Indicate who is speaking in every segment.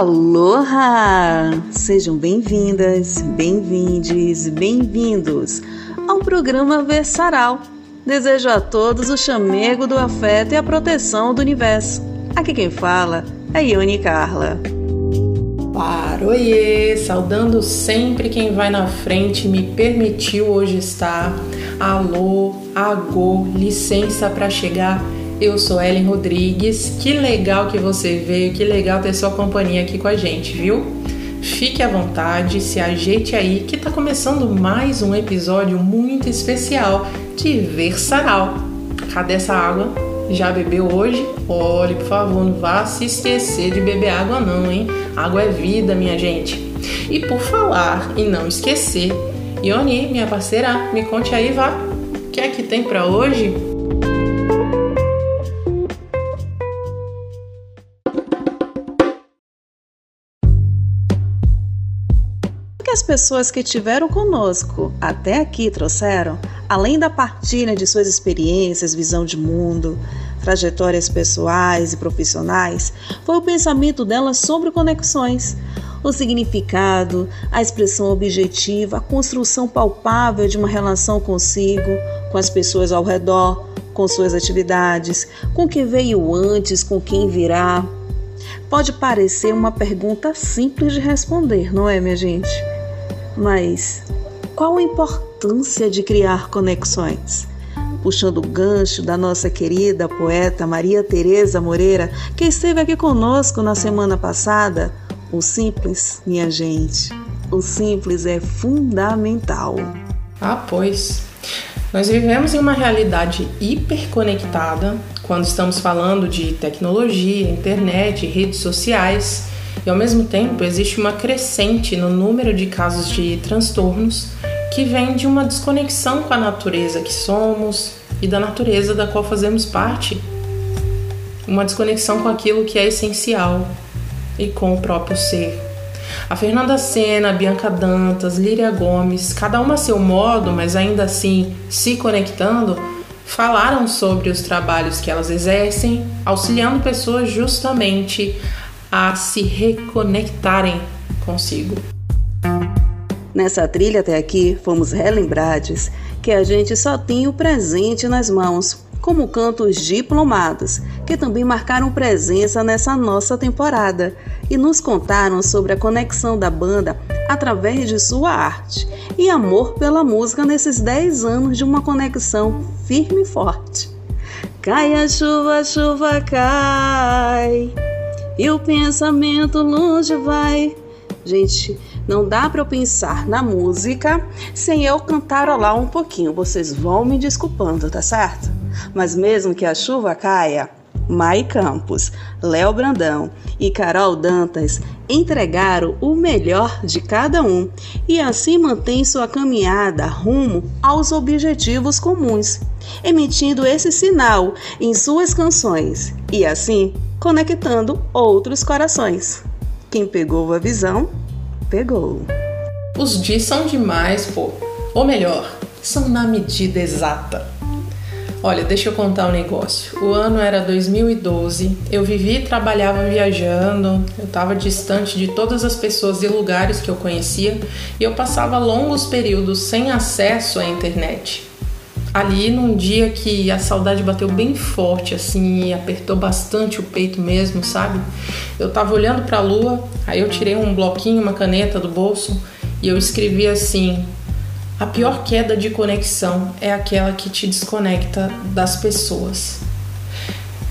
Speaker 1: Aloha! Sejam bem-vindas, bem-vindes, bem-vindos ao programa Versaral. Desejo a todos o chamego do afeto e a proteção do universo. Aqui quem fala é Ione Carla.
Speaker 2: Paroie, saudando sempre quem vai na frente me permitiu hoje estar. Alô, agô, licença para chegar eu sou Ellen Rodrigues. Que legal que você veio, que legal ter sua companhia aqui com a gente, viu? Fique à vontade, se ajeite aí que tá começando mais um episódio muito especial de Versaral. Cadê essa água? Já bebeu hoje? Olhe, por favor, não vá se esquecer de beber água não, hein? Água é vida, minha gente. E por falar e não esquecer, Ioni, minha parceira, me conte aí, vá. O que é que tem para hoje?
Speaker 1: Pessoas que tiveram conosco até aqui trouxeram, além da partilha de suas experiências, visão de mundo, trajetórias pessoais e profissionais, foi o pensamento delas sobre conexões, o significado, a expressão objetiva, a construção palpável de uma relação consigo, com as pessoas ao redor, com suas atividades, com quem veio antes, com quem virá. Pode parecer uma pergunta simples de responder, não é, minha gente? Mas qual a importância de criar conexões? Puxando o gancho da nossa querida poeta Maria Tereza Moreira, que esteve aqui conosco na semana passada, o simples, minha gente, o simples é fundamental.
Speaker 2: Ah, pois. Nós vivemos em uma realidade hiperconectada quando estamos falando de tecnologia, internet, redes sociais e ao mesmo tempo existe uma crescente no número de casos de transtornos que vem de uma desconexão com a natureza que somos e da natureza da qual fazemos parte. Uma desconexão com aquilo que é essencial e com o próprio ser. A Fernanda Sena, a Bianca Dantas, Líria Gomes, cada uma a seu modo, mas ainda assim se conectando, falaram sobre os trabalhos que elas exercem, auxiliando pessoas justamente a se reconectarem consigo.
Speaker 1: Nessa trilha até aqui, fomos relembrados que a gente só tem o presente nas mãos, como cantos diplomados, que também marcaram presença nessa nossa temporada e nos contaram sobre a conexão da banda através de sua arte e amor pela música nesses 10 anos de uma conexão firme e forte. Cai a chuva, a chuva cai e o pensamento longe vai. Gente, não dá para eu pensar na música sem eu cantarolar um pouquinho. Vocês vão me desculpando, tá certo? Mas mesmo que a chuva caia, Mai Campos, Léo Brandão e Carol Dantas entregaram o melhor de cada um e assim mantém sua caminhada rumo aos objetivos comuns, emitindo esse sinal em suas canções e assim conectando outros corações. Quem pegou a visão, pegou.
Speaker 2: Os dias são demais, pô. Ou melhor, são na medida exata. Olha, deixa eu contar um negócio. O ano era 2012, eu vivia e trabalhava viajando, eu estava distante de todas as pessoas e lugares que eu conhecia e eu passava longos períodos sem acesso à internet ali num dia que a saudade bateu bem forte, assim, e apertou bastante o peito mesmo, sabe? Eu tava olhando para a lua, aí eu tirei um bloquinho, uma caneta do bolso e eu escrevi assim: A pior queda de conexão é aquela que te desconecta das pessoas.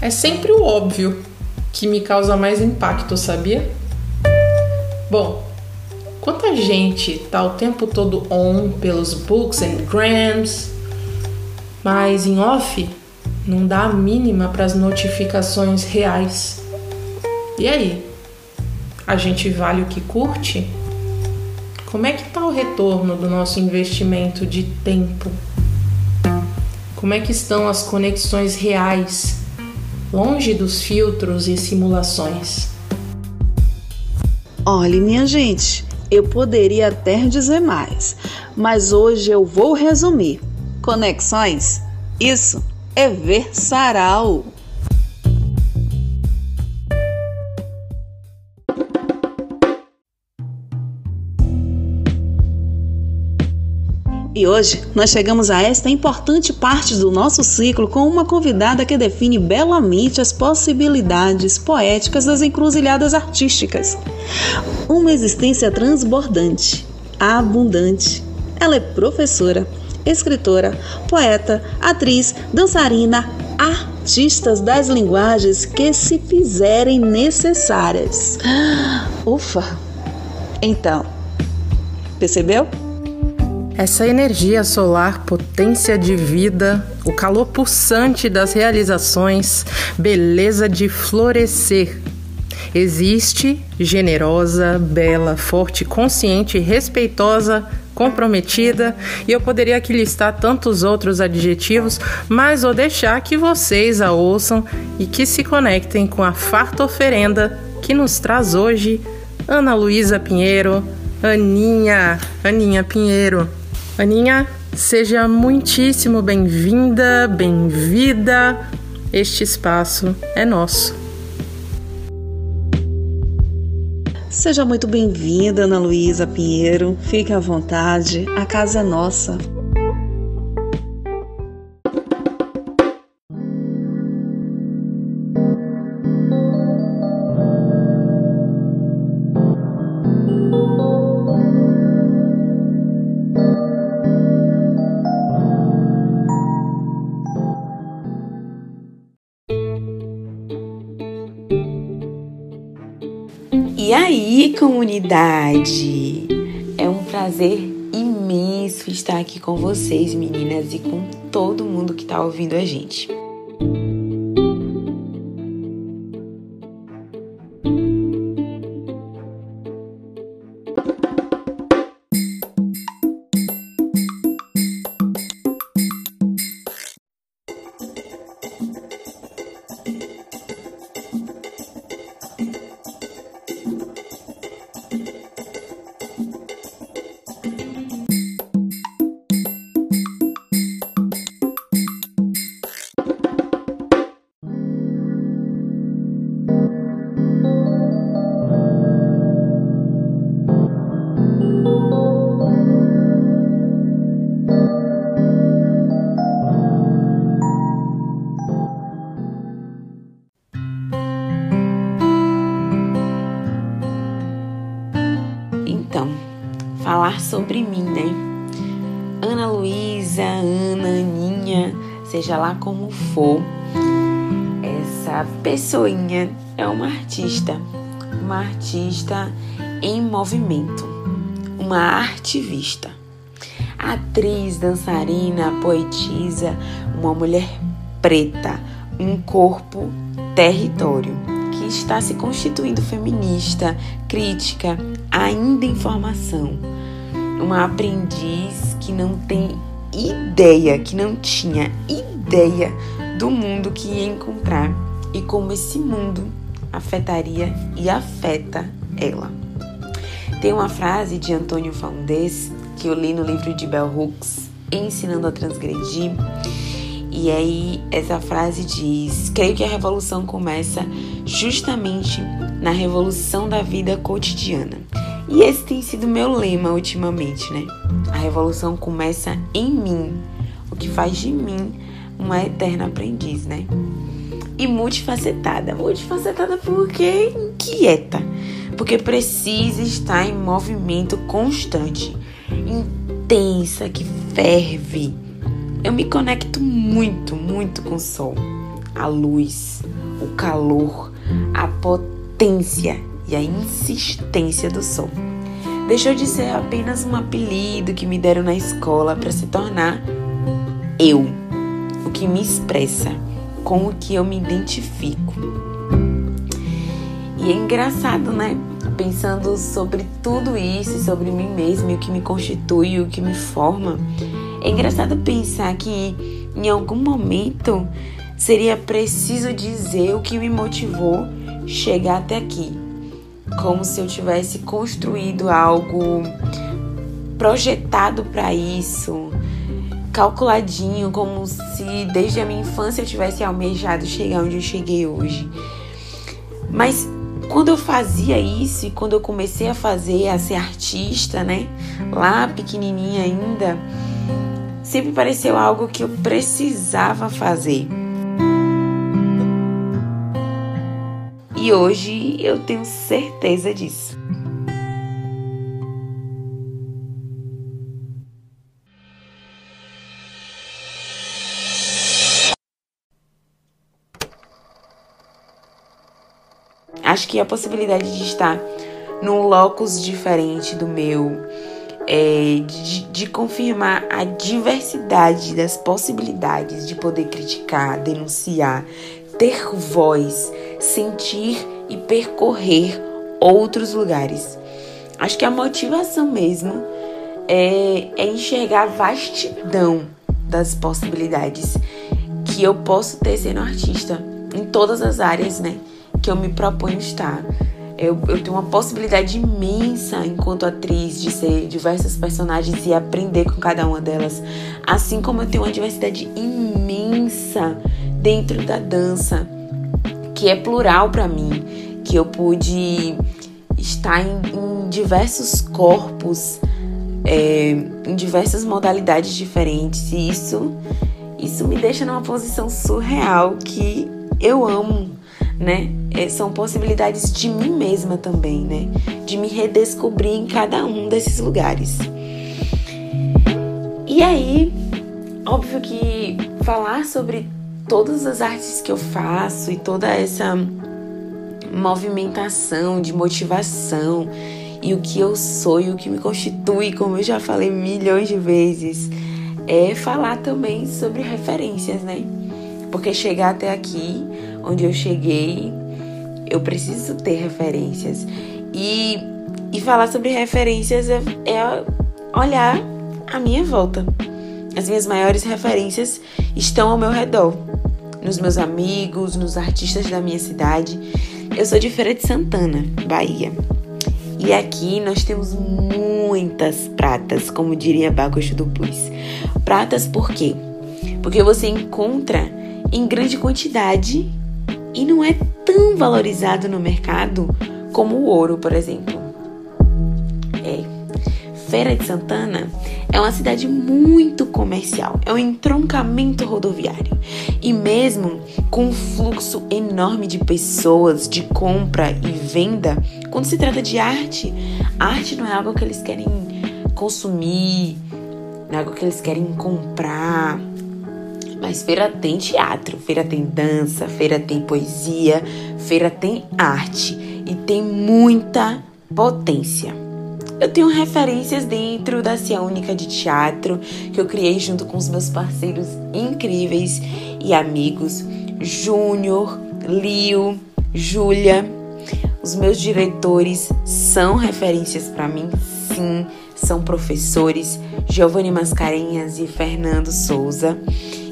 Speaker 2: É sempre o óbvio que me causa mais impacto, sabia? Bom, quanta gente tá o tempo todo on pelos books and grams, mas em off não dá a mínima para as notificações reais. E aí? A gente vale o que curte? Como é que está o retorno do nosso investimento de tempo? Como é que estão as conexões reais, longe dos filtros e simulações?
Speaker 1: Olhe, minha gente, eu poderia até dizer mais, mas hoje eu vou resumir conexões. Isso é ver sarau. E hoje nós chegamos a esta importante parte do nosso ciclo com uma convidada que define belamente as possibilidades poéticas das encruzilhadas artísticas. Uma existência transbordante, abundante. Ela é professora, escritora, poeta, atriz, dançarina, artistas das linguagens que se fizerem necessárias. Ufa! Então, percebeu?
Speaker 2: Essa energia solar, potência de vida, o calor pulsante das realizações, beleza de florescer. Existe generosa, bela, forte, consciente, respeitosa, comprometida, e eu poderia aqui listar tantos outros adjetivos, mas vou deixar que vocês a ouçam e que se conectem com a farta oferenda que nos traz hoje Ana Luísa Pinheiro, Aninha, Aninha Pinheiro. Aninha, seja muitíssimo bem-vinda, bem-vinda. Este espaço é nosso.
Speaker 1: Seja muito bem-vinda, Ana Luísa Pinheiro. Fique à vontade, a casa é nossa.
Speaker 3: Comunidade? É um prazer imenso estar aqui com vocês, meninas, e com todo mundo que está ouvindo a gente. Artista em movimento, uma artivista, atriz, dançarina, poetisa, uma mulher preta, um corpo, território, que está se constituindo feminista, crítica, ainda em formação uma aprendiz que não tem ideia, que não tinha ideia do mundo que ia encontrar e como esse mundo afetaria e afeta ela. Tem uma frase de Antônio Faundes que eu li no livro de Bell Hooks, Ensinando a Transgredir, e aí essa frase diz: Creio que a revolução começa justamente na revolução da vida cotidiana. E esse tem sido meu lema ultimamente, né? A revolução começa em mim, o que faz de mim uma eterna aprendiz, né? E multifacetada. Multifacetada porque inquieta, porque precisa estar em movimento constante, intensa, que ferve. Eu me conecto muito, muito com o sol, a luz, o calor, a potência e a insistência do som. Deixou de ser apenas um apelido que me deram na escola para se tornar eu, o que me expressa, com o que eu me identifico. E é engraçado, né? Pensando sobre tudo isso, sobre mim mesma, o que me constitui, o que me forma. É engraçado pensar que em algum momento seria preciso dizer o que me motivou chegar até aqui como se eu tivesse construído algo projetado para isso, calculadinho, como se desde a minha infância eu tivesse almejado chegar onde eu cheguei hoje. Mas quando eu fazia isso e quando eu comecei a fazer, a ser artista, né, lá pequenininha ainda, sempre pareceu algo que eu precisava fazer. E hoje eu tenho certeza disso. Acho que a possibilidade de estar num locus diferente do meu, é, de, de confirmar a diversidade das possibilidades de poder criticar, denunciar, ter voz, sentir e percorrer outros lugares. Acho que a motivação mesmo é, é enxergar a vastidão das possibilidades que eu posso ter sendo artista em todas as áreas, né? Que eu me proponho estar. Eu, eu tenho uma possibilidade imensa enquanto atriz de ser diversas personagens e aprender com cada uma delas. Assim como eu tenho uma diversidade imensa dentro da dança, que é plural para mim, que eu pude estar em, em diversos corpos, é, em diversas modalidades diferentes. E isso, isso me deixa numa posição surreal que eu amo né? É, são possibilidades de mim mesma também, né? De me redescobrir em cada um desses lugares. E aí, óbvio que falar sobre todas as artes que eu faço e toda essa movimentação de motivação e o que eu sou e o que me constitui, como eu já falei milhões de vezes, é falar também sobre referências, né? Porque chegar até aqui onde eu cheguei, eu preciso ter referências. E, e falar sobre referências é, é olhar a minha volta. As minhas maiores referências estão ao meu redor, nos meus amigos, nos artistas da minha cidade. Eu sou de Feira de Santana, Bahia. E aqui nós temos muitas pratas, como diria Bagosto do Blues. Pratas por quê? Porque você encontra em grande quantidade e não é tão valorizado no mercado como o ouro, por exemplo. É. Feira de Santana é uma cidade muito comercial, é um entroncamento rodoviário. E mesmo com um fluxo enorme de pessoas, de compra e venda, quando se trata de arte, arte não é algo que eles querem consumir, não é algo que eles querem comprar, mas feira tem teatro, feira tem dança, feira tem poesia, feira tem arte e tem muita potência. Eu tenho referências dentro da Cia Única de Teatro que eu criei junto com os meus parceiros incríveis e amigos, Júnior, Lio, Júlia. Os meus diretores são referências para mim, sim, são professores, Giovanni Mascarenhas e Fernando Souza.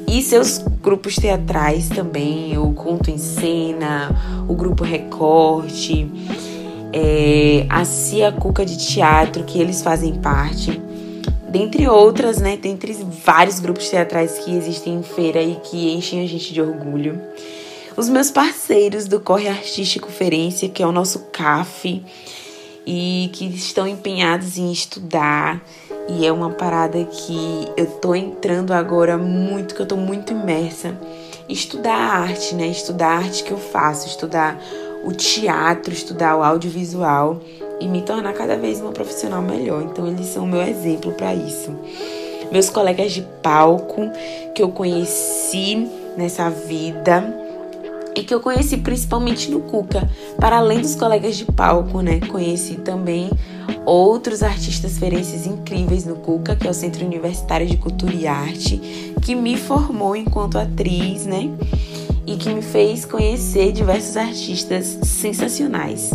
Speaker 3: E seus grupos teatrais também, o Conto em Cena, o Grupo Recorte, é, a Cia Cuca de Teatro, que eles fazem parte. Dentre outras, né? Dentre vários grupos teatrais que existem em feira e que enchem a gente de orgulho. Os meus parceiros do Corre Artístico Ferência, que é o nosso CAF, e que estão empenhados em estudar e é uma parada que eu tô entrando agora muito, que eu tô muito imersa. Estudar a arte, né? Estudar a arte que eu faço, estudar o teatro, estudar o audiovisual e me tornar cada vez uma profissional melhor. Então eles são o meu exemplo para isso. Meus colegas de palco que eu conheci nessa vida e que eu conheci principalmente no Cuca. Para além dos colegas de palco, né? Conheci também outros artistas ferenses incríveis no Cuca, que é o Centro Universitário de Cultura e Arte, que me formou enquanto atriz, né? E que me fez conhecer diversos artistas sensacionais.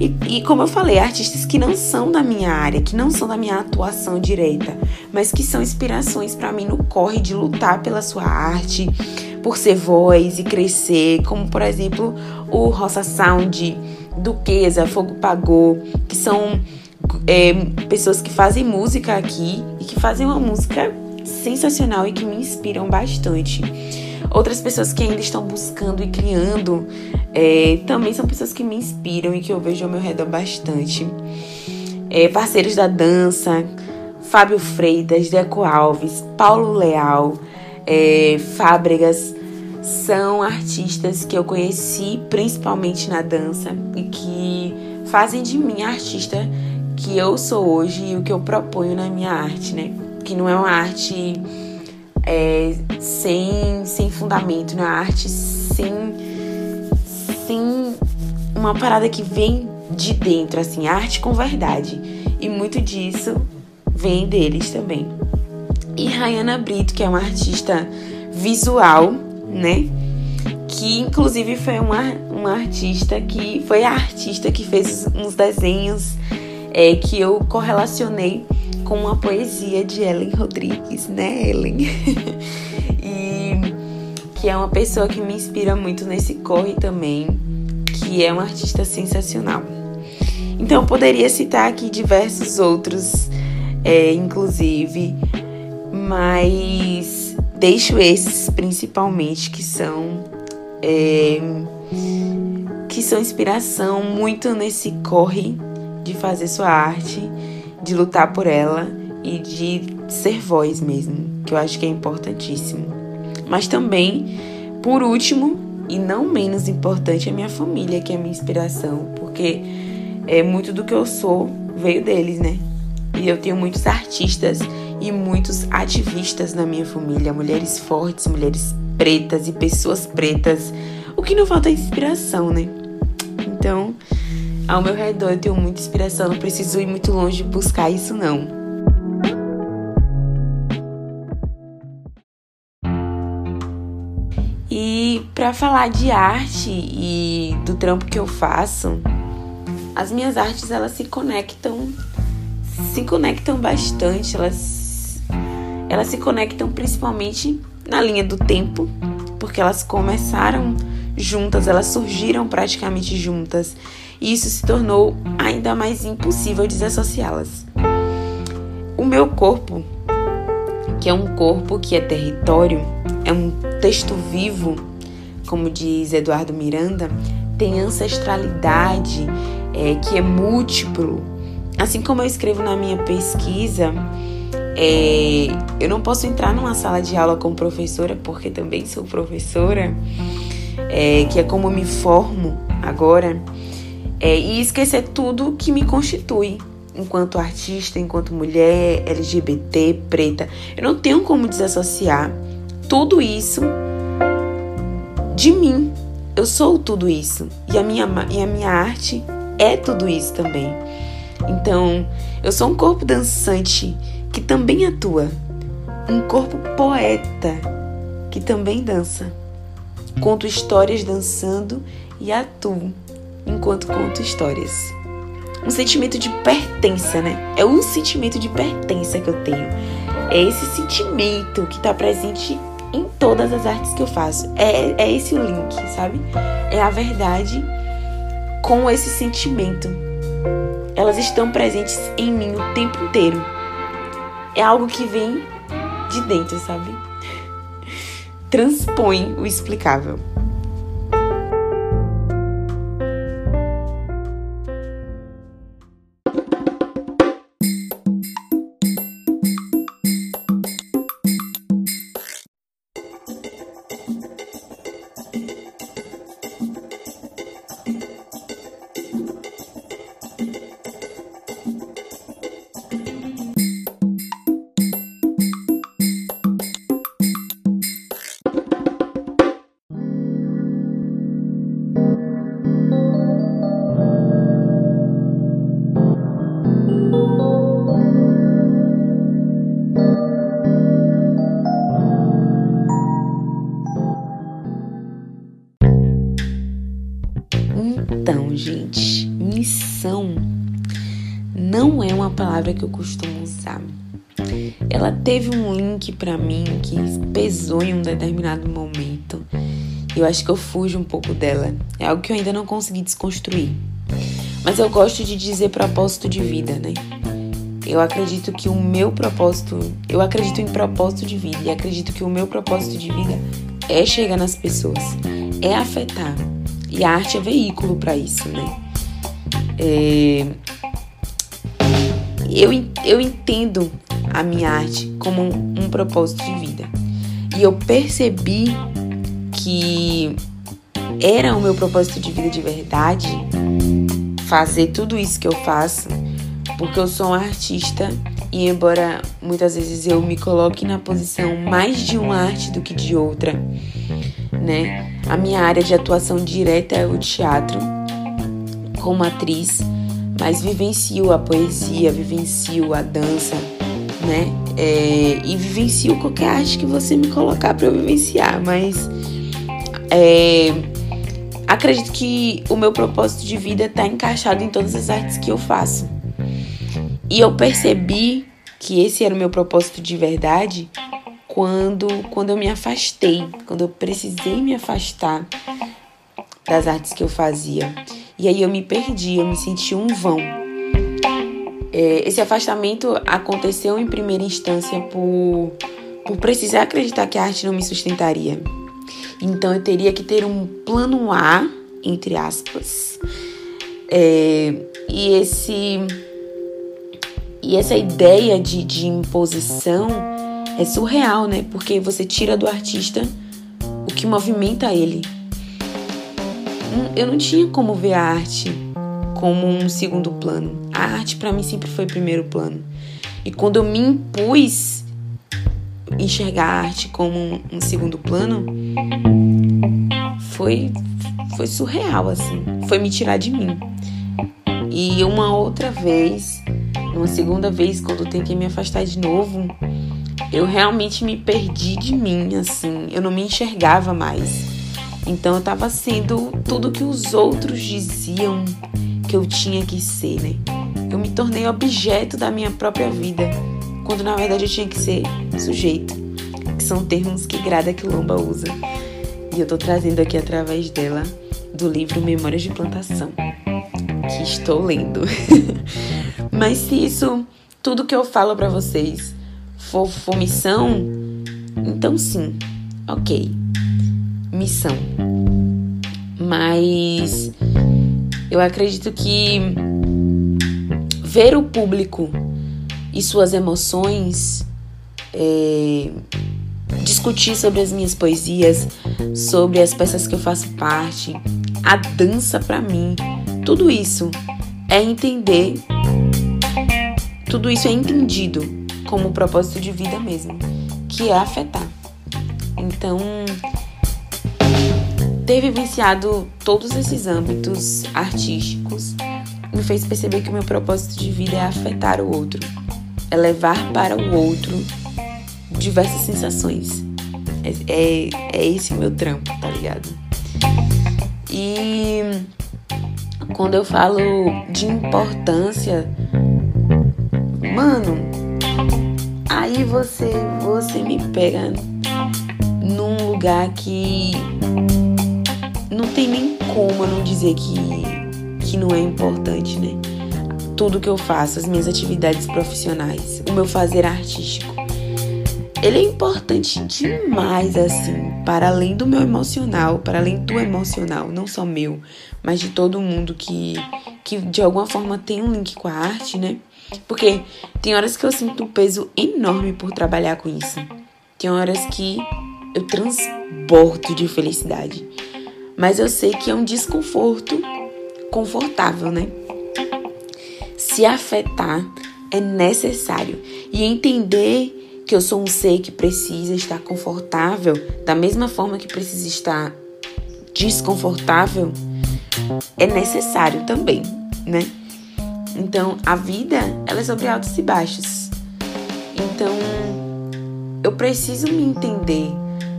Speaker 3: E, e, como eu falei, artistas que não são da minha área, que não são da minha atuação direta, mas que são inspirações para mim no corre de lutar pela sua arte, por ser voz e crescer, como por exemplo o Roça Sound, Duquesa, Fogo Pagou, que são é, pessoas que fazem música aqui e que fazem uma música sensacional e que me inspiram bastante. Outras pessoas que ainda estão buscando e criando é, também são pessoas que me inspiram e que eu vejo ao meu redor bastante. É, parceiros da dança, Fábio Freitas, Deco Alves, Paulo Leal, é, Fábregas, são artistas que eu conheci principalmente na dança e que fazem de mim a artista que eu sou hoje e o que eu proponho na minha arte, né? Que não é uma arte é, sem, sem fundamento, não é uma arte sem, sem uma parada que vem de dentro, assim, arte com verdade. E muito disso vem deles também. E Rayana Brito, que é uma artista visual, né? Que inclusive foi uma, uma artista que foi a artista que fez uns desenhos é, que eu correlacionei com uma poesia de Ellen Rodrigues, né, Ellen? e que é uma pessoa que me inspira muito nesse corre também, que é uma artista sensacional. Então eu poderia citar aqui diversos outros, é, inclusive, mas deixo esses principalmente que são é, que são inspiração muito nesse corre de fazer sua arte, de lutar por ela e de ser voz mesmo, que eu acho que é importantíssimo. Mas também, por último, e não menos importante, a minha família, que é a minha inspiração, porque é muito do que eu sou veio deles, né? E eu tenho muitos artistas e muitos ativistas na minha família, mulheres fortes, mulheres pretas e pessoas pretas. O que não falta é inspiração, né? Então, ao meu redor eu tenho muita inspiração, não preciso ir muito longe buscar isso não. E para falar de arte e do trampo que eu faço, as minhas artes elas se conectam se conectam bastante, elas elas se conectam principalmente na linha do tempo, porque elas começaram juntas, elas surgiram praticamente juntas e isso se tornou ainda mais impossível desassociá-las. O meu corpo, que é um corpo que é território, é um texto vivo, como diz Eduardo Miranda, tem ancestralidade, é, que é múltiplo. Assim como eu escrevo na minha pesquisa, é, eu não posso entrar numa sala de aula como professora, porque também sou professora, é, que é como me formo agora é, e esquecer tudo que me constitui enquanto artista, enquanto mulher, LGBT, preta. Eu não tenho como desassociar tudo isso de mim. Eu sou tudo isso. E a minha, e a minha arte é tudo isso também. Então, eu sou um corpo dançante que também atua. Um corpo poeta que também dança. Conto histórias dançando e atuo enquanto conto histórias. Um sentimento de pertença, né? É um sentimento de pertença que eu tenho. É esse sentimento que está presente em todas as artes que eu faço. É, é esse o link, sabe? É a verdade com esse sentimento. Elas estão presentes em mim o tempo inteiro. É algo que vem de dentro, sabe? Transpõe o explicável. Link para mim que pesou em um determinado momento. Eu acho que eu fujo um pouco dela. É algo que eu ainda não consegui desconstruir. Mas eu gosto de dizer propósito de vida, né? Eu acredito que o meu propósito, eu acredito em propósito de vida e acredito que o meu propósito de vida é chegar nas pessoas, é afetar. E a arte é veículo para isso, né? É, eu, eu entendo a minha arte como um, um propósito de vida. E eu percebi que era o meu propósito de vida de verdade fazer tudo isso que eu faço, porque eu sou uma artista e embora muitas vezes eu me coloque na posição mais de uma arte do que de outra, né? A minha área de atuação direta é o teatro, como atriz, mas vivencio a poesia, vivencio a dança, né? É, e vivencio qualquer arte que você me colocar para eu vivenciar, mas é, acredito que o meu propósito de vida está encaixado em todas as artes que eu faço. E eu percebi que esse era o meu propósito de verdade quando, quando eu me afastei, quando eu precisei me afastar das artes que eu fazia. E aí eu me perdi, eu me senti um vão. É, esse afastamento aconteceu em primeira instância por, por precisar acreditar que a arte não me sustentaria. Então eu teria que ter um plano A, entre aspas. É, e esse e essa ideia de, de imposição é surreal, né? Porque você tira do artista o que movimenta ele. Hum, eu não tinha como ver a arte como um segundo plano. A arte para mim sempre foi primeiro plano. E quando eu me impus enxergar a arte como um, segundo plano, foi foi surreal assim. Foi me tirar de mim. E uma outra vez numa segunda vez, quando eu tentei me afastar de novo, eu realmente me perdi de mim, assim, eu não me enxergava mais. Então eu tava sendo tudo que os outros diziam que eu tinha que ser, né? Eu me tornei objeto da minha própria vida, quando na verdade eu tinha que ser sujeito, que são termos que Grada Quilomba usa. E eu tô trazendo aqui através dela do livro Memórias de Plantação, que estou lendo. Mas se isso, tudo que eu falo para vocês for, for missão, então sim, ok, missão. Mas eu acredito que ver o público e suas emoções, é, discutir sobre as minhas poesias, sobre as peças que eu faço parte, a dança para mim, tudo isso é entender tudo isso é entendido como propósito de vida mesmo, que é afetar. Então, ter vivenciado todos esses âmbitos artísticos me fez perceber que o meu propósito de vida é afetar o outro, é levar para o outro diversas sensações. É, é, é esse meu trampo, tá ligado? E quando eu falo de importância Mano, aí você, você me pega num lugar que não tem nem como eu não dizer que, que não é importante, né? Tudo que eu faço, as minhas atividades profissionais, o meu fazer artístico. Ele é importante demais, assim, para além do meu emocional, para além do emocional, não só meu, mas de todo mundo que, que de alguma forma tem um link com a arte, né? Porque tem horas que eu sinto um peso enorme por trabalhar com isso. Tem horas que eu transbordo de felicidade. Mas eu sei que é um desconforto confortável, né? Se afetar é necessário e entender que eu sou um ser que precisa estar confortável da mesma forma que precisa estar desconfortável é necessário também, né? Então, a vida, ela é sobre altos e baixos. Então, eu preciso me entender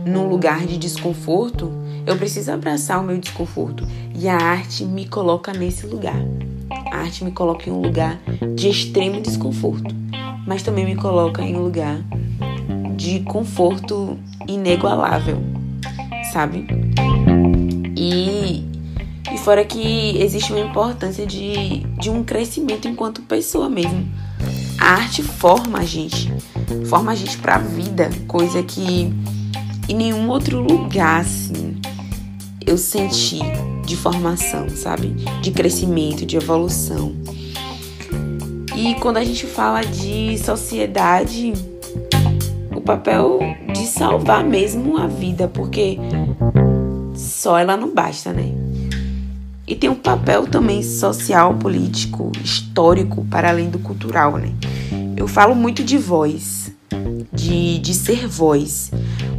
Speaker 3: num lugar de desconforto, eu preciso abraçar o meu desconforto. E a arte me coloca nesse lugar. A arte me coloca em um lugar de extremo desconforto, mas também me coloca em um lugar de conforto inigualável, sabe? E e fora que existe uma importância de, de um crescimento enquanto pessoa mesmo. A arte forma a gente, forma a gente pra vida, coisa que em nenhum outro lugar, assim, eu senti de formação, sabe? De crescimento, de evolução. E quando a gente fala de sociedade, o papel de salvar mesmo a vida, porque só ela não basta, né? E tem um papel também social, político, histórico, para além do cultural, né? Eu falo muito de voz, de, de ser voz,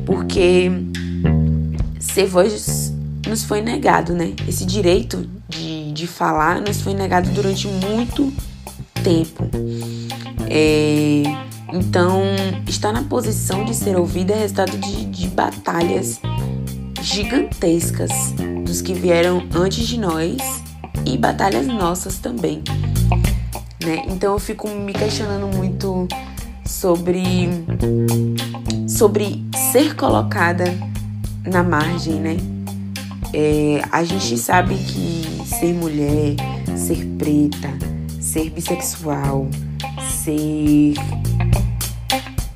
Speaker 3: porque ser voz nos foi negado, né? Esse direito de, de falar nos foi negado durante muito tempo. É, então, estar na posição de ser ouvida é resultado de, de batalhas gigantescas dos que vieram antes de nós e batalhas nossas também. Né? Então eu fico me questionando muito sobre sobre ser colocada na margem, né? É, a gente sabe que ser mulher, ser preta, ser bissexual, ser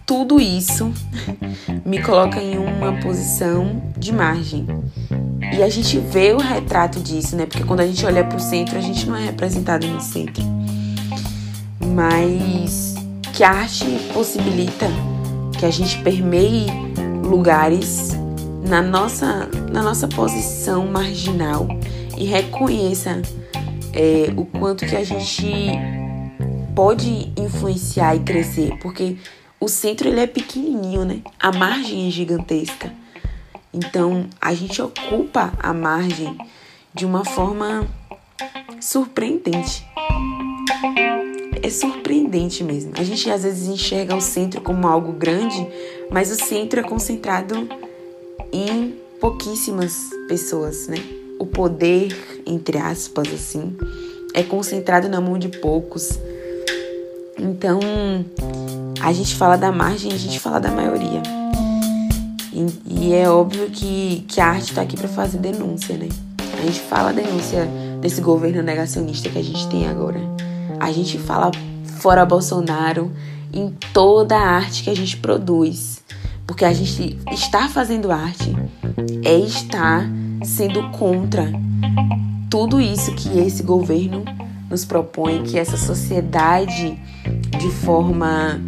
Speaker 3: tudo isso me coloca em uma posição de margem. E a gente vê o retrato disso, né? Porque quando a gente olha para o centro, a gente não é representado no centro. Mas que a arte possibilita que a gente permeie lugares na nossa, na nossa posição marginal e reconheça é, o quanto que a gente pode influenciar e crescer, porque o centro ele é pequenininho, né? A margem é gigantesca. Então, a gente ocupa a margem de uma forma surpreendente. É surpreendente mesmo. A gente às vezes enxerga o centro como algo grande, mas o centro é concentrado em pouquíssimas pessoas, né? O poder, entre aspas, assim, é concentrado na mão de poucos. Então, a gente fala da margem, a gente fala da maioria. E, e é óbvio que, que a arte está aqui para fazer denúncia, né? A gente fala a denúncia desse governo negacionista que a gente tem agora. A gente fala fora Bolsonaro em toda a arte que a gente produz. Porque a gente está fazendo arte é estar sendo contra tudo isso que esse governo nos propõe, que essa sociedade de forma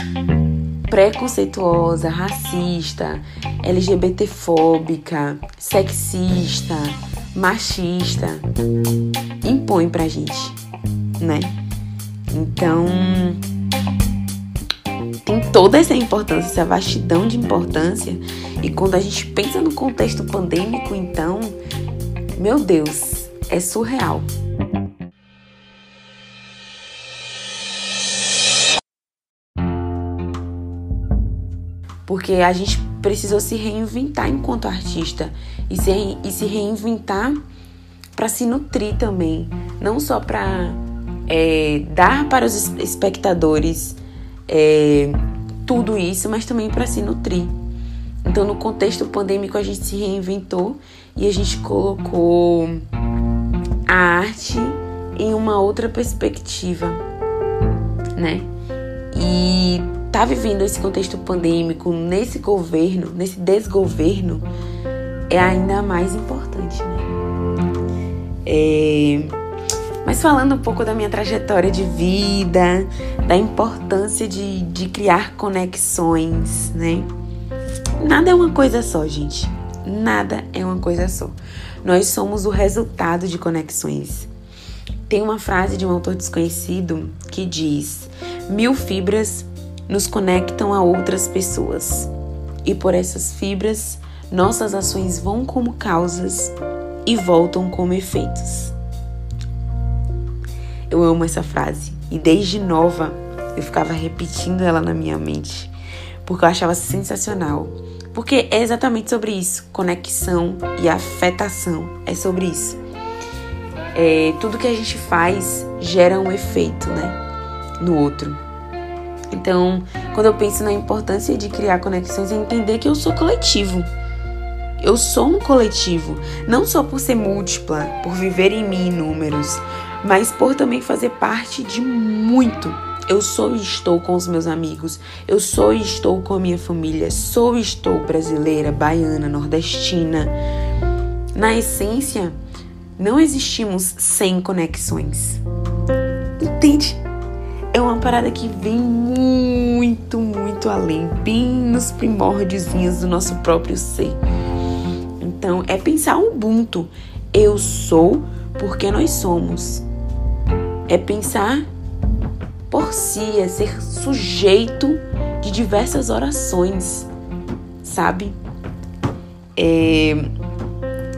Speaker 3: preconceituosa, racista, LGBTfóbica, sexista, machista impõe pra gente, né? Então, toda essa importância, essa vastidão de importância, e quando a gente pensa no contexto pandêmico, então, meu Deus, é surreal. porque a gente precisou se reinventar enquanto artista e se, e se reinventar para se nutrir também, não só para é, dar para os espectadores é, tudo isso, mas também para se nutrir. Então, no contexto pandêmico, a gente se reinventou e a gente colocou a arte em uma outra perspectiva, né? E tá vivendo esse contexto pandêmico, nesse governo, nesse desgoverno, é ainda mais importante, né? É... Mas falando um pouco da minha trajetória de vida, da importância de, de criar conexões, né? Nada é uma coisa só, gente. Nada é uma coisa só. Nós somos o resultado de conexões. Tem uma frase de um autor desconhecido que diz: mil fibras nos conectam a outras pessoas. E por essas fibras, nossas ações vão como causas e voltam como efeitos. Eu amo essa frase e desde nova eu ficava repetindo ela na minha mente, porque eu achava sensacional. Porque é exatamente sobre isso: conexão e afetação. É sobre isso. É, tudo que a gente faz gera um efeito, né? No outro. Então, quando eu penso na importância de criar conexões, é entender que eu sou coletivo. Eu sou um coletivo, não só por ser múltipla, por viver em mim números, mas por também fazer parte de muito. Eu sou e estou com os meus amigos, eu sou e estou com a minha família, sou e estou brasileira, baiana, nordestina. Na essência, não existimos sem conexões. Entende? é uma parada que vem muito, muito além, bem nos primórdios do nosso próprio ser. Então, é pensar o Ubuntu. Eu sou porque nós somos. É pensar por si, é ser sujeito de diversas orações, sabe? É,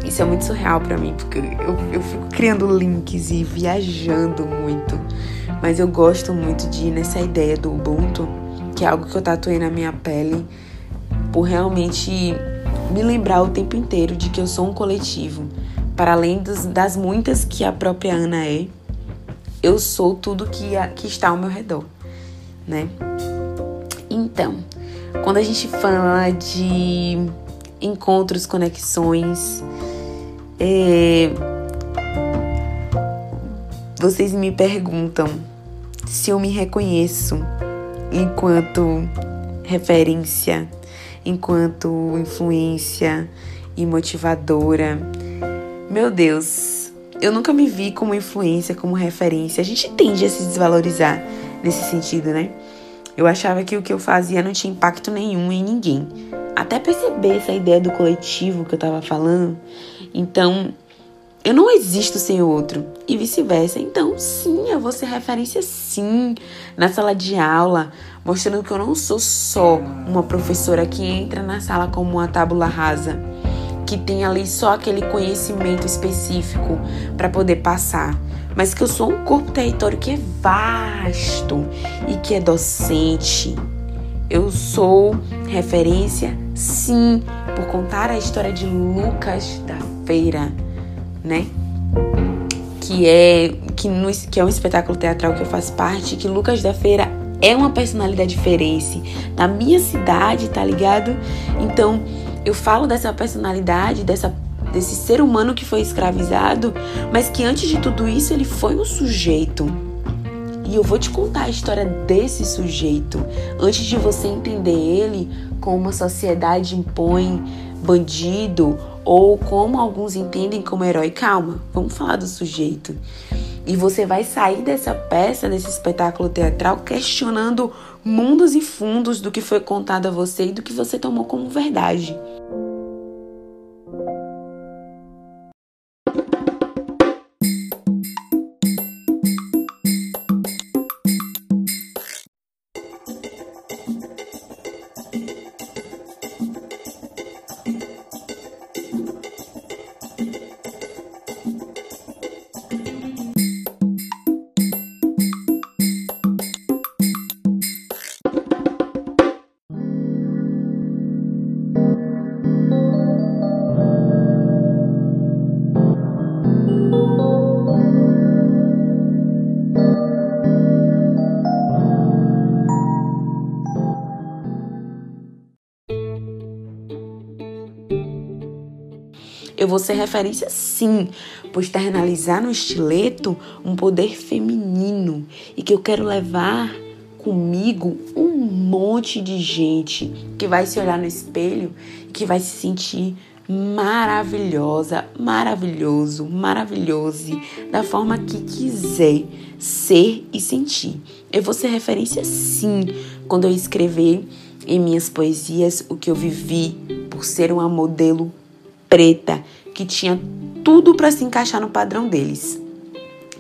Speaker 3: isso é muito surreal para mim, porque eu, eu fico criando links e viajando muito. Mas eu gosto muito de ir nessa ideia do Ubuntu, que é algo que eu tatuei na minha pele, por realmente me lembrar o tempo inteiro de que eu sou um coletivo. Para além das muitas que a própria Ana é, eu sou tudo que, a, que está ao meu redor, né? Então, quando a gente fala de encontros, conexões, é, vocês me perguntam se eu me reconheço enquanto referência, enquanto influência e motivadora. Meu Deus, eu nunca me vi como influência, como referência. A gente tende a se desvalorizar nesse sentido, né? Eu achava que o que eu fazia não tinha impacto nenhum em ninguém. Até perceber essa ideia do coletivo que eu tava falando. Então, eu não existo sem o outro e vice-versa. Então, sim, eu vou ser referência sim na sala de aula, mostrando que eu não sou só uma professora que entra na sala como uma tábula rasa, que tem ali só aquele conhecimento específico para poder passar, mas que eu sou um corpo território que é vasto e que é docente. Eu sou referência, sim, por contar a história de Lucas da Feira né? Que é, que, no, que é um espetáculo teatral que eu faço parte, que Lucas da Feira é uma personalidade diferente na minha cidade, tá ligado? Então, eu falo dessa personalidade, dessa desse ser humano que foi escravizado, mas que antes de tudo isso ele foi um sujeito. E eu vou te contar a história desse sujeito antes de você entender ele como a sociedade impõe bandido ou como alguns entendem como herói. Calma, vamos falar do sujeito. E você vai sair dessa peça, desse espetáculo teatral, questionando mundos e fundos do que foi contado a você e do que você tomou como verdade. Eu vou ser referência sim, por externalizar no estileto um poder feminino e que eu quero levar comigo um monte de gente que vai se olhar no espelho e que vai se sentir maravilhosa, maravilhoso, maravilhoso, da forma que quiser ser e sentir. Eu vou ser referência sim quando eu escrever em minhas poesias o que eu vivi por ser uma modelo preta que tinha tudo para se encaixar no padrão deles.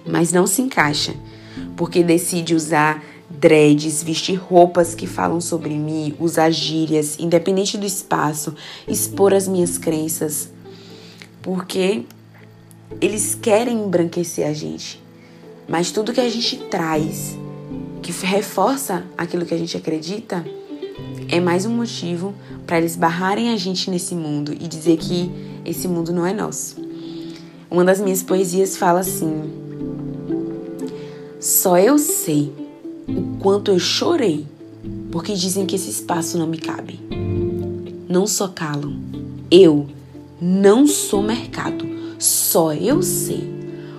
Speaker 3: Mas não se encaixa, porque decide usar dreads, vestir roupas que falam sobre mim, usar gírias, independente do espaço, expor as minhas crenças, porque eles querem embranquecer a gente. Mas tudo que a gente traz, que reforça aquilo que a gente acredita, é mais um motivo para eles barrarem a gente nesse mundo e dizer que esse mundo não é nosso. Uma das minhas poesias fala assim: Só eu sei o quanto eu chorei porque dizem que esse espaço não me cabe. Não só calam, eu não sou mercado. Só eu sei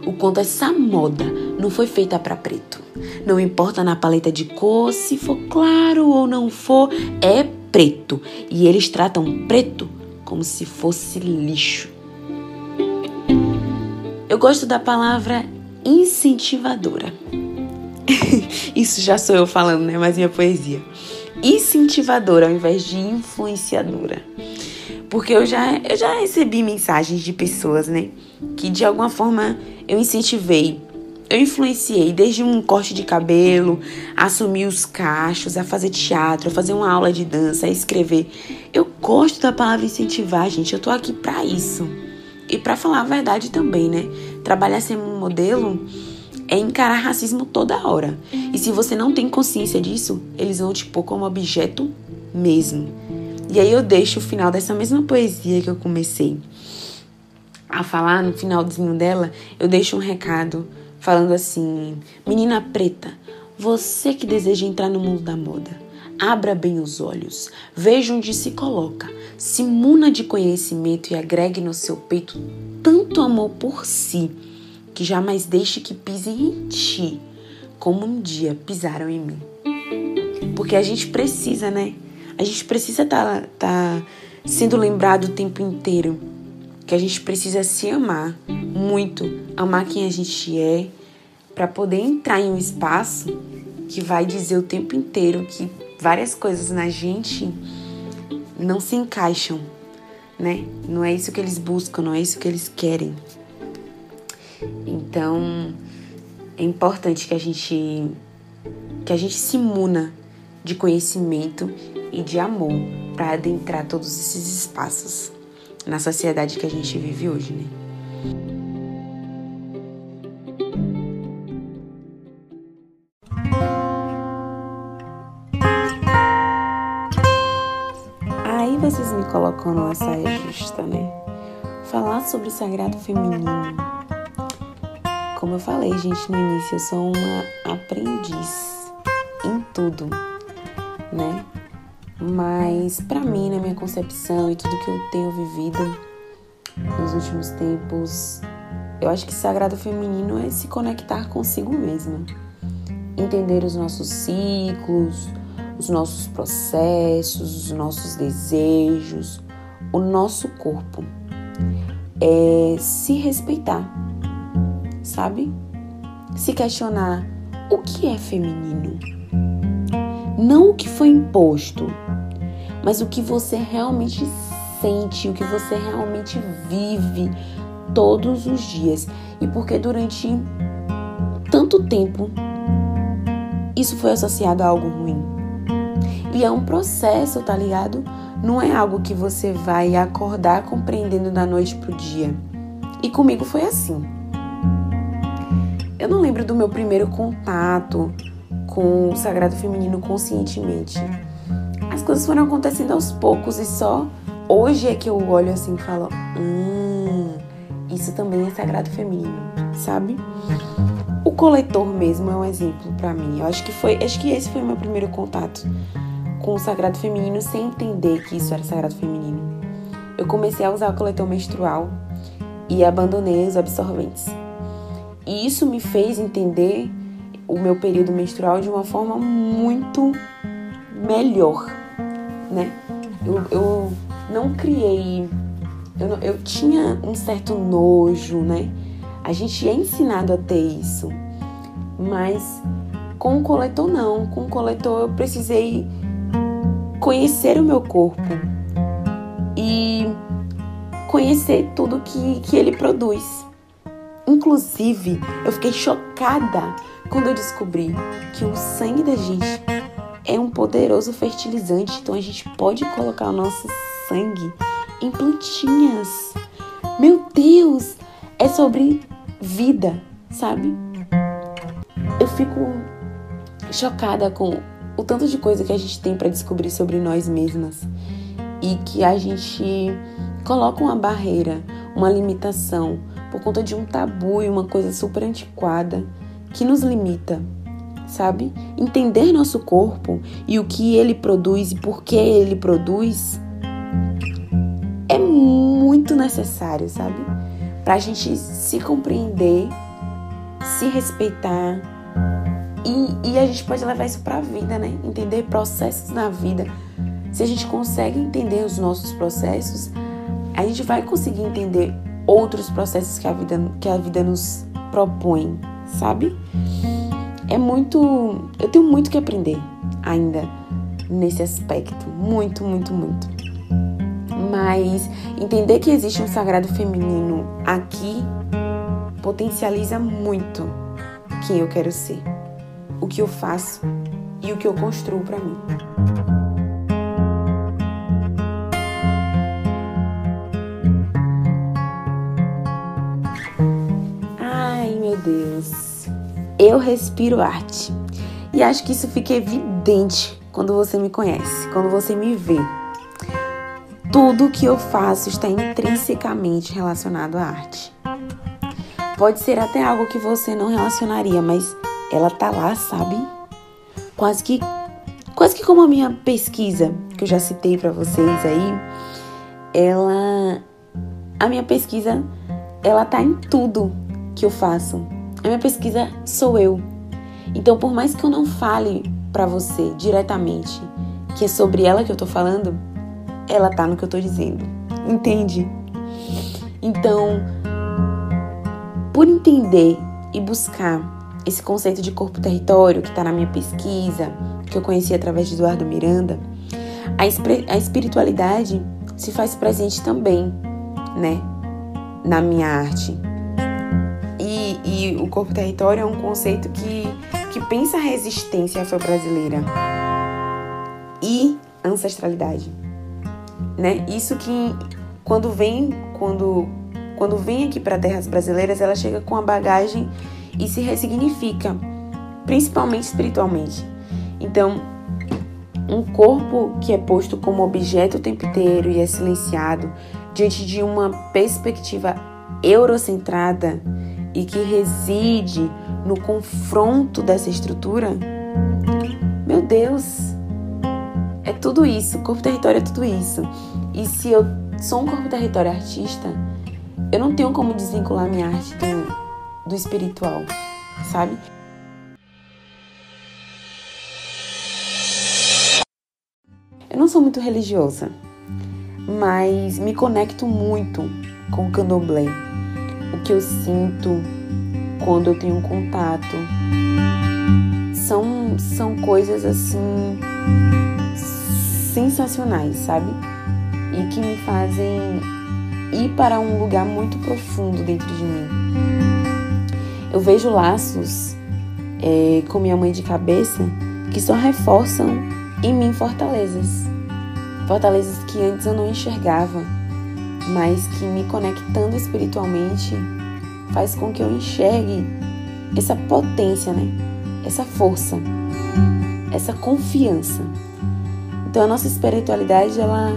Speaker 3: o quanto essa moda não foi feita para preto. Não importa na paleta de cor, se for claro ou não for, é preto. E eles tratam preto como se fosse lixo. Eu gosto da palavra incentivadora. Isso já sou eu falando, né? Mas minha poesia. Incentivadora ao invés de influenciadora. Porque eu já, eu já recebi mensagens de pessoas, né? Que de alguma forma eu incentivei eu influenciei desde um corte de cabelo, a assumir os cachos, a fazer teatro, a fazer uma aula de dança, a escrever. Eu gosto da palavra incentivar, gente. Eu tô aqui para isso. E para falar a verdade também, né? Trabalhar sem um modelo é encarar racismo toda hora. E se você não tem consciência disso, eles vão te pôr como objeto mesmo. E aí eu deixo o final dessa mesma poesia que eu comecei a falar no finalzinho dela, eu deixo um recado falando assim: Menina preta, você que deseja entrar no mundo da moda, abra bem os olhos, veja onde se coloca, se muna de conhecimento e agregue no seu peito tanto amor por si, que jamais deixe que pisem em ti, como um dia pisaram em mim. Porque a gente precisa, né? A gente precisa estar tá, tá sendo lembrado o tempo inteiro que a gente precisa se amar muito, amar quem a gente é, para poder entrar em um espaço que vai dizer o tempo inteiro que várias coisas na gente não se encaixam, né? Não é isso que eles buscam, não é isso que eles querem. Então, é importante que a gente que a gente se muna de conhecimento e de amor para adentrar todos esses espaços na sociedade que a gente vive hoje, né? Aí vocês me colocam numa saia justa, né? Falar sobre o sagrado feminino. Como eu falei, gente, no início, eu sou uma aprendiz em tudo, né? Mas para mim, na minha concepção e tudo que eu tenho vivido nos últimos tempos, eu acho que sagrado feminino é se conectar consigo mesma, entender os nossos ciclos, os nossos processos, os nossos desejos, o nosso corpo. É se respeitar, sabe? Se questionar o que é feminino. Não o que foi imposto, mas o que você realmente sente, o que você realmente vive todos os dias. E porque durante tanto tempo isso foi associado a algo ruim. E é um processo, tá ligado? Não é algo que você vai acordar compreendendo da noite pro dia. E comigo foi assim. Eu não lembro do meu primeiro contato com o sagrado feminino conscientemente as coisas foram acontecendo aos poucos e só hoje é que eu olho assim e falo: hum, isso também é sagrado feminino, sabe? O coletor mesmo é um exemplo para mim. Eu acho que foi, acho que esse foi o meu primeiro contato com o sagrado feminino sem entender que isso era sagrado feminino. Eu comecei a usar o coletor menstrual e abandonei os absorventes. E isso me fez entender o meu período menstrual de uma forma muito melhor né? Eu, eu não criei. Eu, eu tinha um certo nojo, né? A gente é ensinado a ter isso. Mas com o coletor, não. Com o coletor, eu precisei conhecer o meu corpo e conhecer tudo que, que ele produz. Inclusive, eu fiquei chocada quando eu descobri que o sangue da gente é um poderoso fertilizante, então a gente pode colocar o nosso sangue em plantinhas. Meu Deus, é sobre vida, sabe? Eu fico chocada com o tanto de coisa que a gente tem para descobrir sobre nós mesmas e que a gente coloca uma barreira, uma limitação por conta de um tabu e uma coisa super antiquada que nos limita sabe? Entender nosso corpo e o que ele produz e por que ele produz é muito necessário, sabe? Pra gente se compreender, se respeitar e, e a gente pode levar isso pra vida, né? Entender processos na vida. Se a gente consegue entender os nossos processos, a gente vai conseguir entender outros processos que a vida, que a vida nos propõe, sabe? é muito. Eu tenho muito que aprender ainda nesse aspecto. Muito, muito, muito. Mas entender que existe um sagrado feminino aqui potencializa muito quem eu quero ser, o que eu faço e o que eu construo para mim. Deus. Eu respiro arte. E acho que isso fica evidente quando você me conhece, quando você me vê. Tudo que eu faço está intrinsecamente relacionado à arte. Pode ser até algo que você não relacionaria, mas ela tá lá, sabe? Quase que quase que como a minha pesquisa que eu já citei para vocês aí, ela a minha pesquisa ela tá em tudo que eu faço. A minha pesquisa sou eu. Então, por mais que eu não fale para você diretamente que é sobre ela que eu tô falando, ela tá no que eu tô dizendo. Entende? Então, por entender e buscar esse conceito de corpo-território que está na minha pesquisa, que eu conheci através de Eduardo Miranda, a, a espiritualidade se faz presente também, né, na minha arte. E, o corpo-território é um conceito que, que pensa a resistência afro-brasileira e ancestralidade né? Isso que quando vem, quando quando vem aqui para terras brasileiras, ela chega com a bagagem e se ressignifica, principalmente espiritualmente. Então, um corpo que é posto como objeto o tempo inteiro e é silenciado diante de uma perspectiva eurocentrada e que reside no confronto dessa estrutura, meu Deus, é tudo isso. Corpo território é tudo isso. E se eu sou um corpo território artista, eu não tenho como desvincular minha arte do, do espiritual, sabe? Eu não sou muito religiosa, mas me conecto muito com o candomblé. O que eu sinto quando eu tenho contato são, são coisas assim sensacionais, sabe? E que me fazem ir para um lugar muito profundo dentro de mim. Eu vejo laços é, com minha mãe de cabeça que só reforçam em mim fortalezas. Fortalezas que antes eu não enxergava, mas que me conectando espiritualmente faz com que eu enxergue essa potência, né? Essa força, essa confiança. Então a nossa espiritualidade ela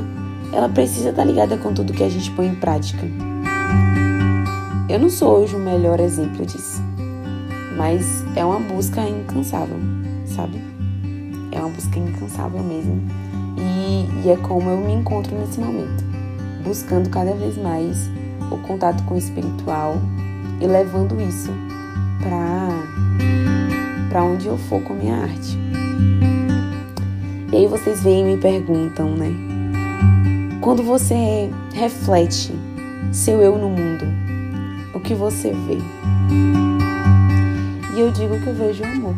Speaker 3: ela precisa estar ligada com tudo que a gente põe em prática. Eu não sou hoje o melhor exemplo disso, mas é uma busca incansável, sabe? É uma busca incansável mesmo. E, e é como eu me encontro nesse momento, buscando cada vez mais o contato com o espiritual e levando isso para para onde eu for com a minha arte. E aí vocês vêm e me perguntam, né? Quando você reflete seu eu no mundo, o que você vê? E eu digo que eu vejo amor,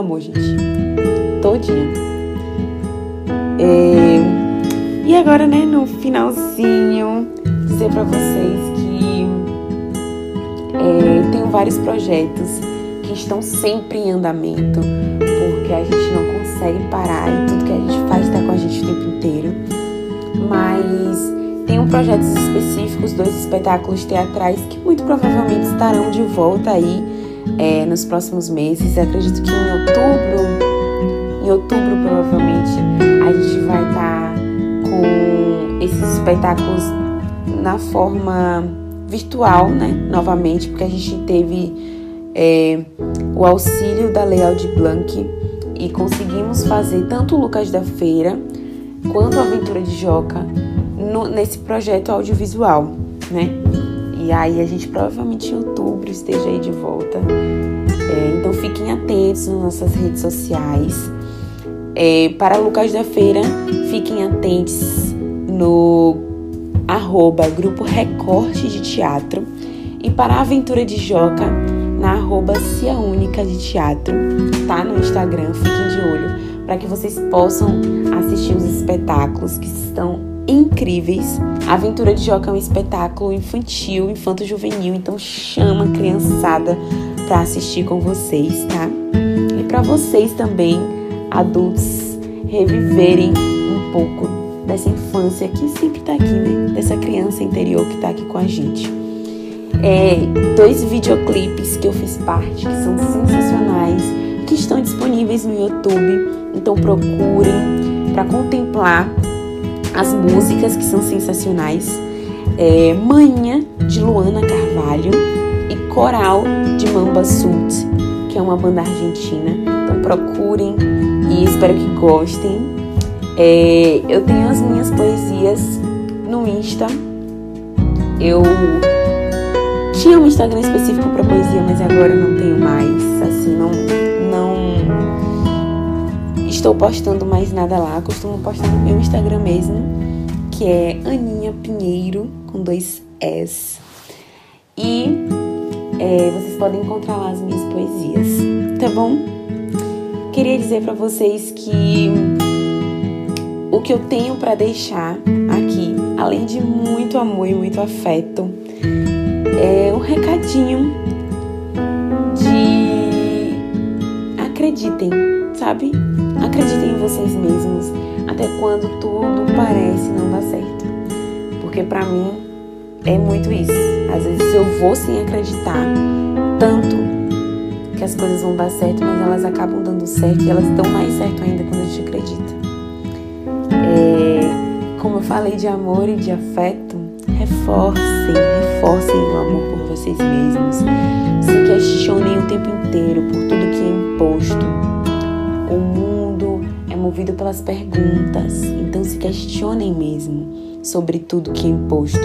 Speaker 3: amor, gente. Todinha. É... E agora, né, no finalzinho, dizer para vocês que é, tenho vários projetos que estão sempre em andamento, porque a gente não consegue parar e tudo que a gente faz está com a gente o tempo inteiro. Mas tenho projetos específicos, dois espetáculos teatrais que muito provavelmente estarão de volta aí é, nos próximos meses. acredito que em outubro, em outubro provavelmente, a gente vai estar tá com esses espetáculos na forma virtual, né? Novamente, porque a gente teve é, o auxílio da Lei Aldir Blanc e conseguimos fazer tanto o Lucas da Feira quanto a Aventura de Joca no, nesse projeto audiovisual, né? E aí a gente provavelmente em outubro esteja aí de volta. É, então fiquem atentos nas nossas redes sociais. É, para Lucas da Feira, fiquem atentos no arroba Grupo Recorte de Teatro. E para a Aventura de Joca, na arroba Cia Única de Teatro, tá no Instagram, fiquem de olho, para que vocês possam assistir os espetáculos que estão incríveis. A Aventura de Joca é um espetáculo infantil, infanto-juvenil, então chama a criançada para assistir com vocês, tá? E para vocês também, adultos, reviverem um pouco dessa infância que sempre tá aqui, né? Dessa criança interior que tá aqui com a gente. É, dois videoclipes que eu fiz parte, que são sensacionais, que estão disponíveis no YouTube. Então procurem para contemplar as músicas que são sensacionais. É, Manhã de Luana Carvalho e Coral de Mamba Sult, que é uma banda argentina. Então procurem e espero que gostem. É, eu tenho as minhas poesias no Insta. Eu tinha um Instagram específico para poesia, mas agora não tenho mais. Assim, não estou postando mais nada lá. Costumo postar no meu Instagram mesmo, que é Aninha Pinheiro, com dois S. E é, vocês podem encontrar lá as minhas poesias, tá bom? Queria dizer para vocês que o que eu tenho para deixar aqui, além de muito amor e muito afeto, é um recadinho de acreditem, sabe? Acreditem em vocês mesmos, até quando tudo parece não dar certo. Porque para mim é muito isso. Às vezes eu vou sem acreditar tanto que as coisas vão dar certo, mas elas acabam dando certo e elas dão mais certo ainda quando a gente acredita. É, como eu falei de amor e de afeto, reforcem, reforcem o amor por vocês mesmos. Se questionem o tempo inteiro por tudo que é imposto. Movido pelas perguntas, então se questionem mesmo sobre tudo que é imposto.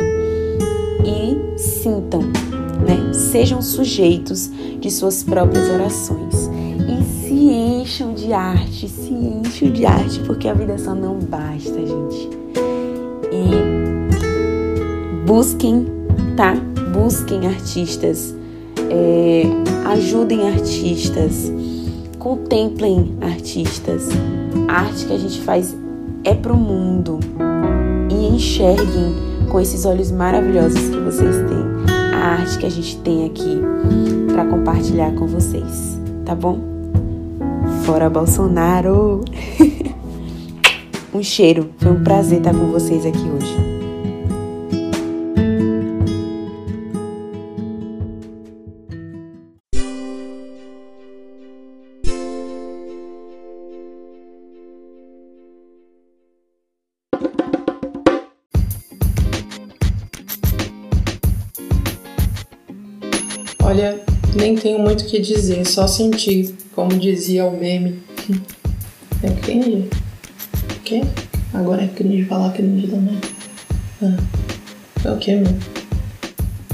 Speaker 3: E sintam, né? Sejam sujeitos de suas próprias orações. E se encham de arte, se encham de arte, porque a vida só não basta, gente. E Busquem, tá? Busquem artistas, é, ajudem artistas, contemplem artistas. A arte que a gente faz é pro mundo e enxerguem com esses olhos maravilhosos que vocês têm a arte que a gente tem aqui para compartilhar com vocês, tá bom? Fora Bolsonaro! um cheiro, foi um prazer estar com vocês aqui hoje.
Speaker 2: Muito o que dizer, só sentir, como dizia o meme. É cringe? O quê? Agora é cringe falar cringe também. Ah, é o que, meu?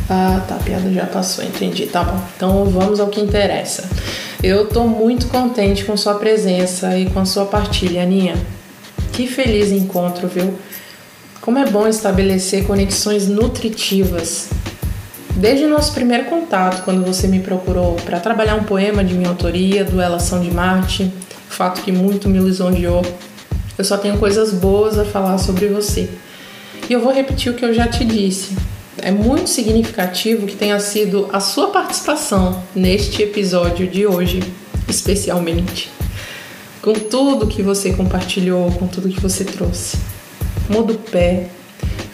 Speaker 2: Ah, tá, a piada já passou, entendi, tá bom. Então vamos ao que interessa. Eu tô muito contente com sua presença e com sua partilha, Aninha. Que feliz encontro, viu? Como é bom estabelecer conexões nutritivas Desde o nosso primeiro contato, quando você me procurou para trabalhar um poema de minha autoria, Duelação de Marte, fato que muito me lisonjeou, eu só tenho coisas boas a falar sobre você. E eu vou repetir o que eu já te disse. É muito significativo que tenha sido a sua participação neste episódio de hoje, especialmente. Com tudo que você compartilhou, com tudo que você trouxe. Muda o pé,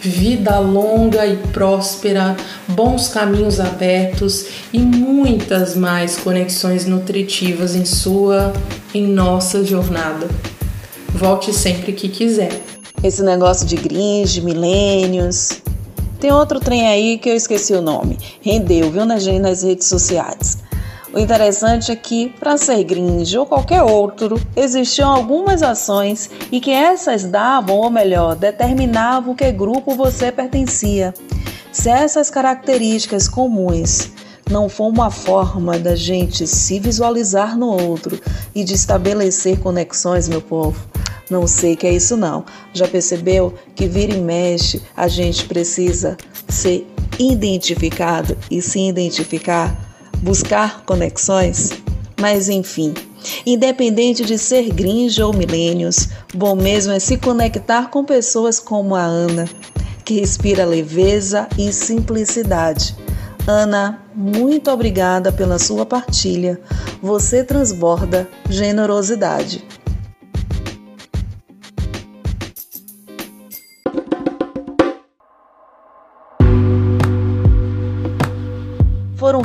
Speaker 2: vida longa e próspera, bons caminhos abertos e muitas mais conexões nutritivas em sua, em nossa jornada. Volte sempre que quiser.
Speaker 1: Esse negócio de gringe, milênios. Tem outro trem aí que eu esqueci o nome. Rendeu, viu, nas redes sociais. O interessante é que, para ser gringe ou qualquer outro, existiam algumas ações e que essas davam, ou melhor, determinavam que grupo você pertencia. Se essas características comuns não for uma forma da gente se visualizar no outro e de estabelecer conexões, meu povo, não sei que é isso não. Já percebeu que vira e mexe a gente precisa ser identificado e se identificar buscar conexões? Mas enfim, independente de ser gringe ou milênios, bom mesmo é se conectar com pessoas como a Ana, que respira leveza e simplicidade. Ana, muito obrigada pela sua partilha. Você transborda generosidade.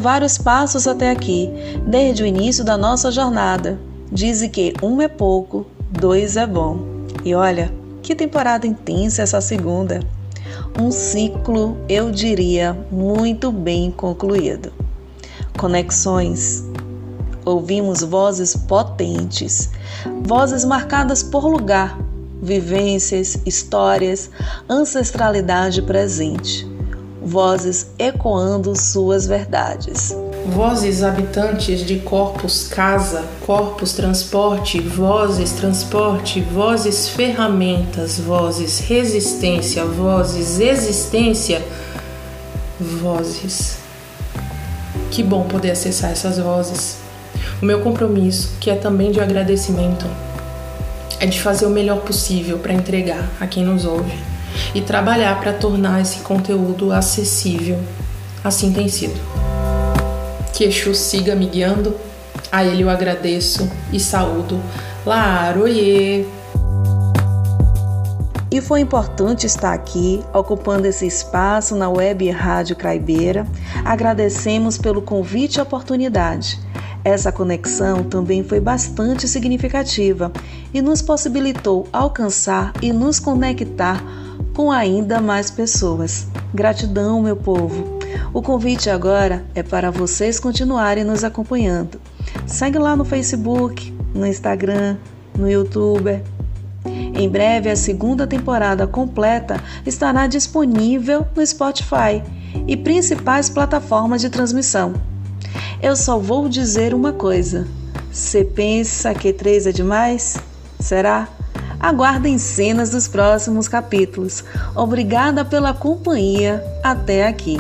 Speaker 1: Vários passos até aqui, desde o início da nossa jornada. Dizem que um é pouco, dois é bom. E olha, que temporada intensa essa segunda. Um ciclo, eu diria, muito bem concluído. Conexões. Ouvimos vozes potentes, vozes marcadas por lugar, vivências, histórias, ancestralidade presente vozes ecoando suas verdades.
Speaker 2: Vozes habitantes de corpos casa, corpos transporte, vozes transporte, vozes ferramentas, vozes resistência, vozes existência, vozes. Que bom poder acessar essas vozes. O meu compromisso, que é também de agradecimento, é de fazer o melhor possível para entregar a quem nos ouve e trabalhar para tornar esse conteúdo acessível. Assim tem sido. Que Exu siga me guiando, a ele eu agradeço e saúdo. Laroye!
Speaker 1: E foi importante estar aqui, ocupando esse espaço na web Rádio Craibeira. Agradecemos pelo convite e oportunidade. Essa conexão também foi bastante significativa e nos possibilitou alcançar e nos conectar com ainda mais pessoas. Gratidão, meu povo! O convite agora é para vocês continuarem nos acompanhando. Segue lá no Facebook, no Instagram, no YouTube. Em breve, a segunda temporada completa estará disponível no Spotify e principais plataformas de transmissão. Eu só vou dizer uma coisa: você pensa que três é demais? Será? Aguardem cenas dos próximos capítulos. Obrigada pela companhia até aqui.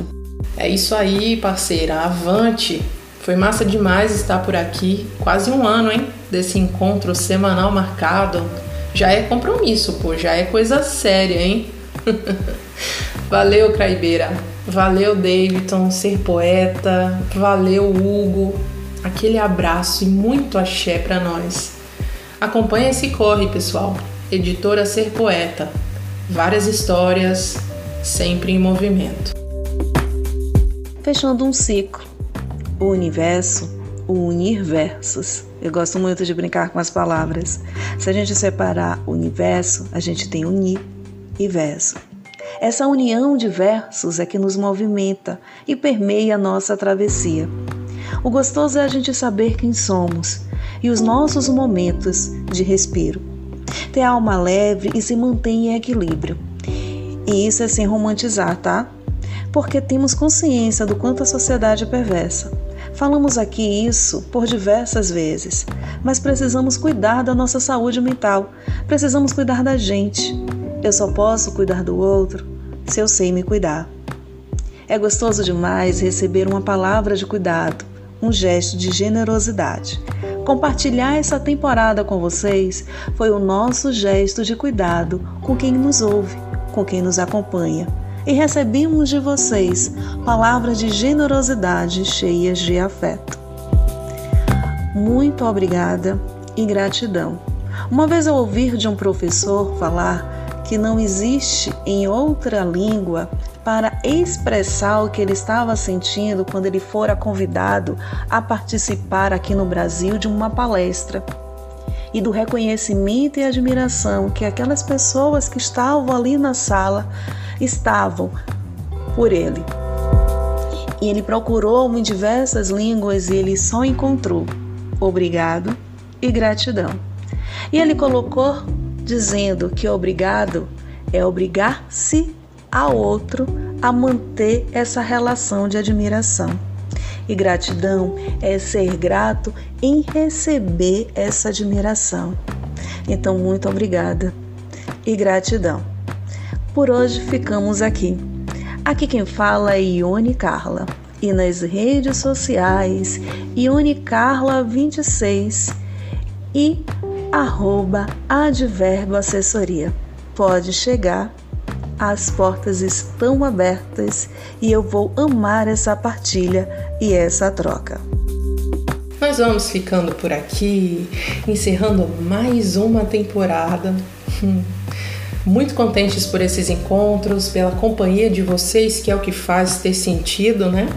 Speaker 2: É isso aí, parceira. Avante! Foi massa demais estar por aqui. Quase um ano, hein? Desse encontro semanal marcado. Já é compromisso, pô. Já é coisa séria, hein? Valeu, Craibeira. Valeu, Davidson, ser poeta. Valeu, Hugo. Aquele abraço e muito axé para nós. Acompanhe esse corre, pessoal editora Ser Poeta. Várias histórias, sempre em movimento.
Speaker 1: Fechando um ciclo. O universo, o unir versos. Eu gosto muito de brincar com as palavras. Se a gente separar o universo, a gente tem unir e verso. Essa união de versos é que nos movimenta e permeia a nossa travessia. O gostoso é a gente saber quem somos e os nossos momentos de respiro ter alma leve e se mantém em equilíbrio. E isso é sem romantizar, tá? Porque temos consciência do quanto a sociedade é perversa. Falamos aqui isso por diversas vezes, mas precisamos cuidar da nossa saúde mental, precisamos cuidar da gente. Eu só posso cuidar do outro se eu sei me cuidar. É gostoso demais receber uma palavra de cuidado, um gesto de generosidade. Compartilhar essa temporada com vocês foi o nosso gesto de cuidado com quem nos ouve, com quem nos acompanha. E recebemos de vocês palavras de generosidade cheias de afeto. Muito obrigada e gratidão. Uma vez eu ouvi de um professor falar que não existe em outra língua para expressar o que ele estava sentindo quando ele fora convidado a participar aqui no Brasil de uma palestra e do reconhecimento e admiração que aquelas pessoas que estavam ali na sala estavam por ele. E ele procurou em diversas línguas e ele só encontrou obrigado e gratidão. E ele colocou dizendo que obrigado é obrigar-se ao outro a manter essa relação de admiração. E gratidão é ser grato em receber essa admiração. Então, muito obrigada e gratidão. Por hoje ficamos aqui. Aqui quem fala é Ione Carla e nas redes sociais Ione Carla 26 e arroba Adverbo Assessoria. Pode chegar as portas estão abertas e eu vou amar essa partilha e essa troca.
Speaker 2: Nós vamos ficando por aqui, encerrando mais uma temporada. Hum. Muito contentes por esses encontros, pela companhia de vocês, que é o que faz ter sentido, né?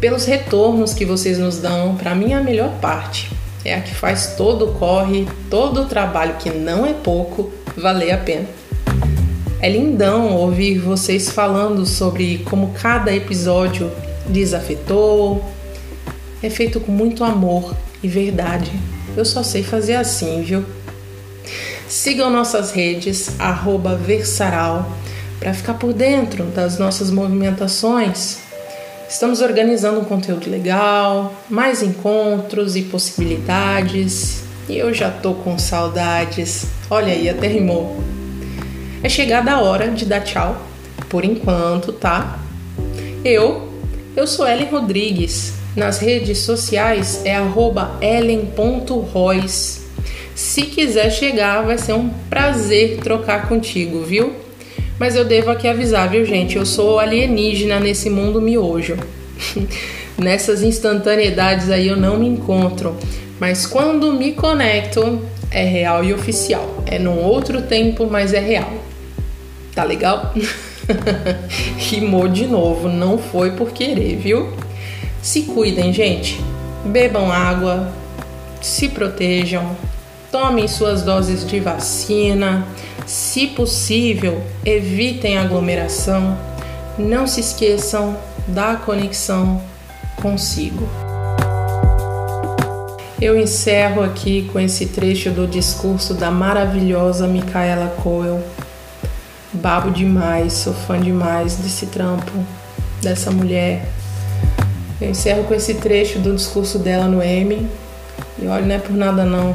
Speaker 2: Pelos retornos que vocês nos dão, para mim é a melhor parte. É a que faz todo o corre, todo o trabalho que não é pouco, valer a pena. É lindão ouvir vocês falando sobre como cada episódio lhes afetou. É feito com muito amor e verdade. Eu só sei fazer assim, viu? Sigam nossas redes, Versaral, para ficar por dentro das nossas movimentações. Estamos organizando um conteúdo legal, mais encontros e possibilidades. E eu já tô com saudades. Olha aí, até rimou é chegada a hora de dar tchau, por enquanto, tá? Eu, eu sou Ellen Rodrigues. Nas redes sociais é ellen.royce. Se quiser chegar, vai ser um prazer trocar contigo, viu? Mas eu devo aqui avisar, viu, gente? Eu sou alienígena nesse mundo miojo. Nessas instantaneidades aí eu não me encontro. Mas quando me conecto, é real e oficial. É num outro tempo, mas é real. Tá legal? Rimou de novo, não foi por querer, viu? Se cuidem, gente. Bebam água, se protejam, tomem suas doses de vacina. Se possível, evitem aglomeração. Não se esqueçam da conexão consigo. Eu encerro aqui com esse trecho do discurso da maravilhosa Micaela Coel babo demais, sou fã demais desse trampo, dessa mulher. Eu encerro com esse trecho do discurso dela no M. E olha, não é por nada não.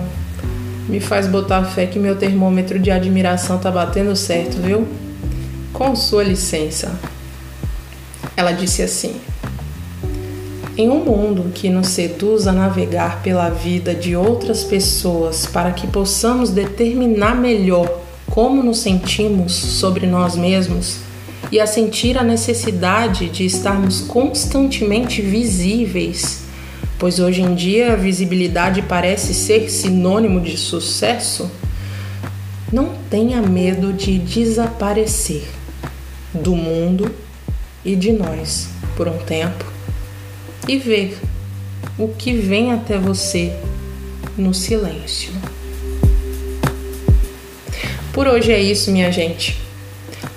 Speaker 2: Me faz botar fé que meu termômetro de admiração tá batendo certo, viu? Com sua licença. Ela disse assim: Em um mundo que nos seduz a navegar pela vida de outras pessoas para que possamos determinar melhor como nos sentimos sobre nós mesmos e a sentir a necessidade de estarmos constantemente visíveis, pois hoje em dia a visibilidade parece ser sinônimo de sucesso, não tenha medo de desaparecer do mundo e de nós por um tempo e ver o que vem até você no silêncio. Por hoje é isso, minha gente.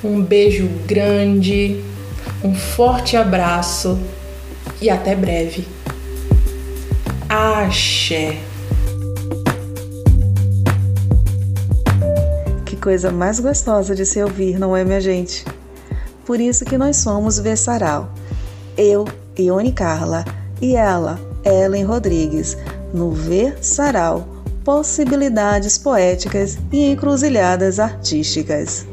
Speaker 2: Um beijo grande, um forte abraço e até breve. Axé.
Speaker 1: Que coisa mais gostosa de se ouvir, não é, minha gente? Por isso que nós somos Versaral. Eu, Ione Carla, e ela, Ellen Rodrigues, no Versaral possibilidades poéticas e encruzilhadas artísticas.